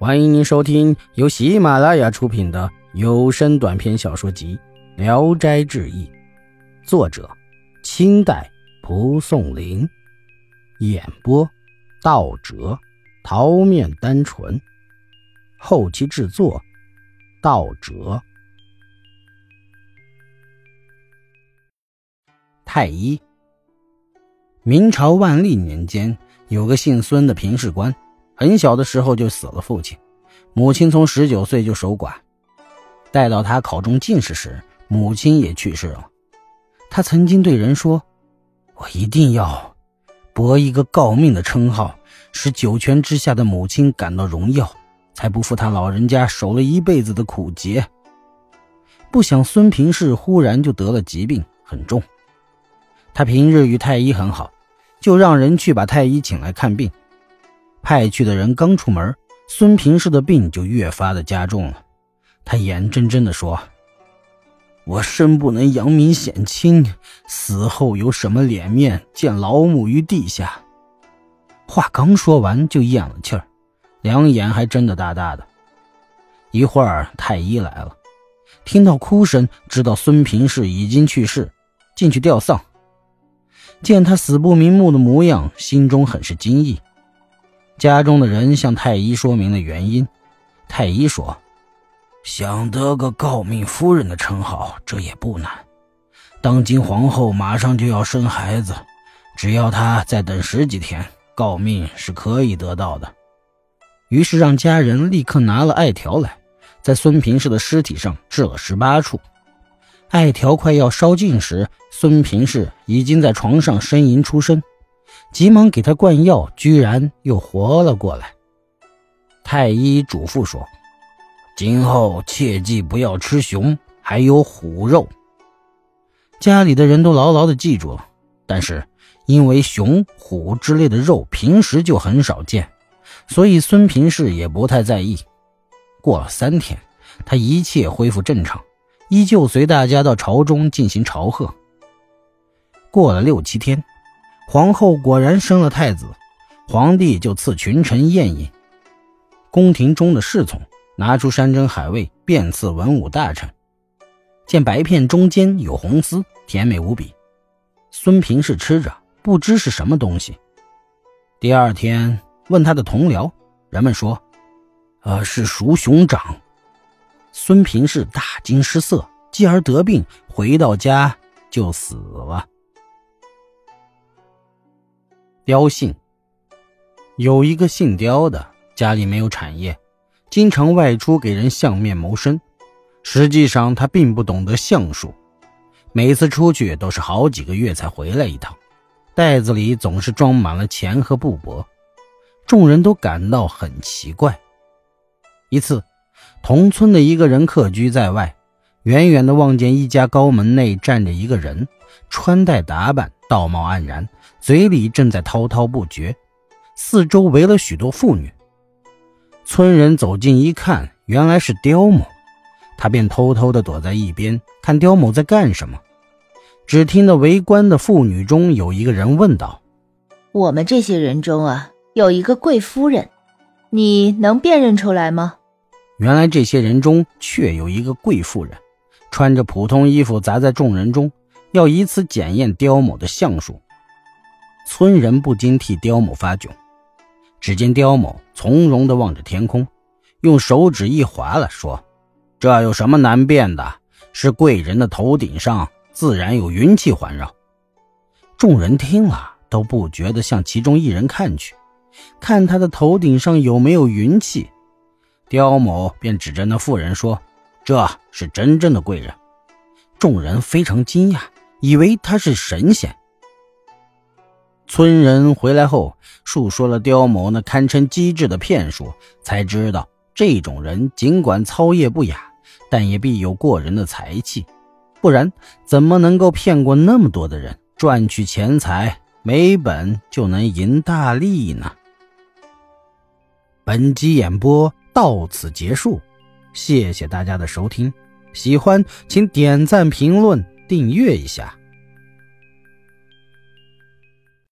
欢迎您收听由喜马拉雅出品的有声短篇小说集《聊斋志异》，作者：清代蒲松龄，演播：道哲、桃面单纯，后期制作：道哲。太医。明朝万历年间，有个姓孙的平事官。很小的时候就死了父亲，母亲从十九岁就守寡，待到他考中进士时，母亲也去世了。他曾经对人说：“我一定要博一个诰命的称号，使九泉之下的母亲感到荣耀，才不负他老人家守了一辈子的苦节。”不想孙平氏忽然就得了疾病，很重。他平日与太医很好，就让人去把太医请来看病。派去的人刚出门，孙平氏的病就越发的加重了。他眼睁睁地说：“我生不能扬名显亲，死后有什么脸面见老母于地下？”话刚说完，就咽了气儿，两眼还睁得大大的。一会儿，太医来了，听到哭声，知道孙平氏已经去世，进去吊丧。见他死不瞑目的模样，心中很是惊异。家中的人向太医说明了原因，太医说：“想得个诰命夫人的称号，这也不难。当今皇后马上就要生孩子，只要她再等十几天，诰命是可以得到的。”于是让家人立刻拿了艾条来，在孙平氏的尸体上治了十八处。艾条快要烧尽时，孙平氏已经在床上呻吟出声。急忙给他灌药，居然又活了过来。太医嘱咐说：“今后切记不要吃熊，还有虎肉。”家里的人都牢牢的记住了。但是因为熊、虎之类的肉平时就很少见，所以孙平氏也不太在意。过了三天，他一切恢复正常，依旧随大家到朝中进行朝贺。过了六七天。皇后果然生了太子，皇帝就赐群臣宴饮。宫廷中的侍从拿出山珍海味，遍赐文武大臣。见白片中间有红丝，甜美无比。孙平氏吃着，不知是什么东西。第二天问他的同僚，人们说：“呃，是熟熊掌。”孙平氏大惊失色，继而得病，回到家就死了。雕姓有一个姓刁的，家里没有产业，经常外出给人相面谋生。实际上他并不懂得相术，每次出去都是好几个月才回来一趟，袋子里总是装满了钱和布帛。众人都感到很奇怪。一次，同村的一个人客居在外，远远的望见一家高门内站着一个人，穿戴打扮道貌岸然。嘴里正在滔滔不绝，四周围了许多妇女。村人走近一看，原来是刁某，他便偷偷地躲在一边，看刁某在干什么。只听得围观的妇女中有一个人问道：“我们这些人中啊，有一个贵夫人，你能辨认出来吗？”原来这些人中确有一个贵妇人，穿着普通衣服，砸在众人中，要以此检验刁某的相术。村人不禁替刁某发窘。只见刁某从容地望着天空，用手指一划了，说：“这有什么难辨的？是贵人的头顶上自然有云气环绕。”众人听了都不觉得向其中一人看去，看他的头顶上有没有云气。刁某便指着那妇人说：“这是真正的贵人。”众人非常惊讶，以为他是神仙。村人回来后，述说了刁某那堪称机智的骗术，才知道这种人尽管操业不雅，但也必有过人的才气，不然怎么能够骗过那么多的人，赚取钱财，没本就能赢大利呢？本集演播到此结束，谢谢大家的收听，喜欢请点赞、评论、订阅一下。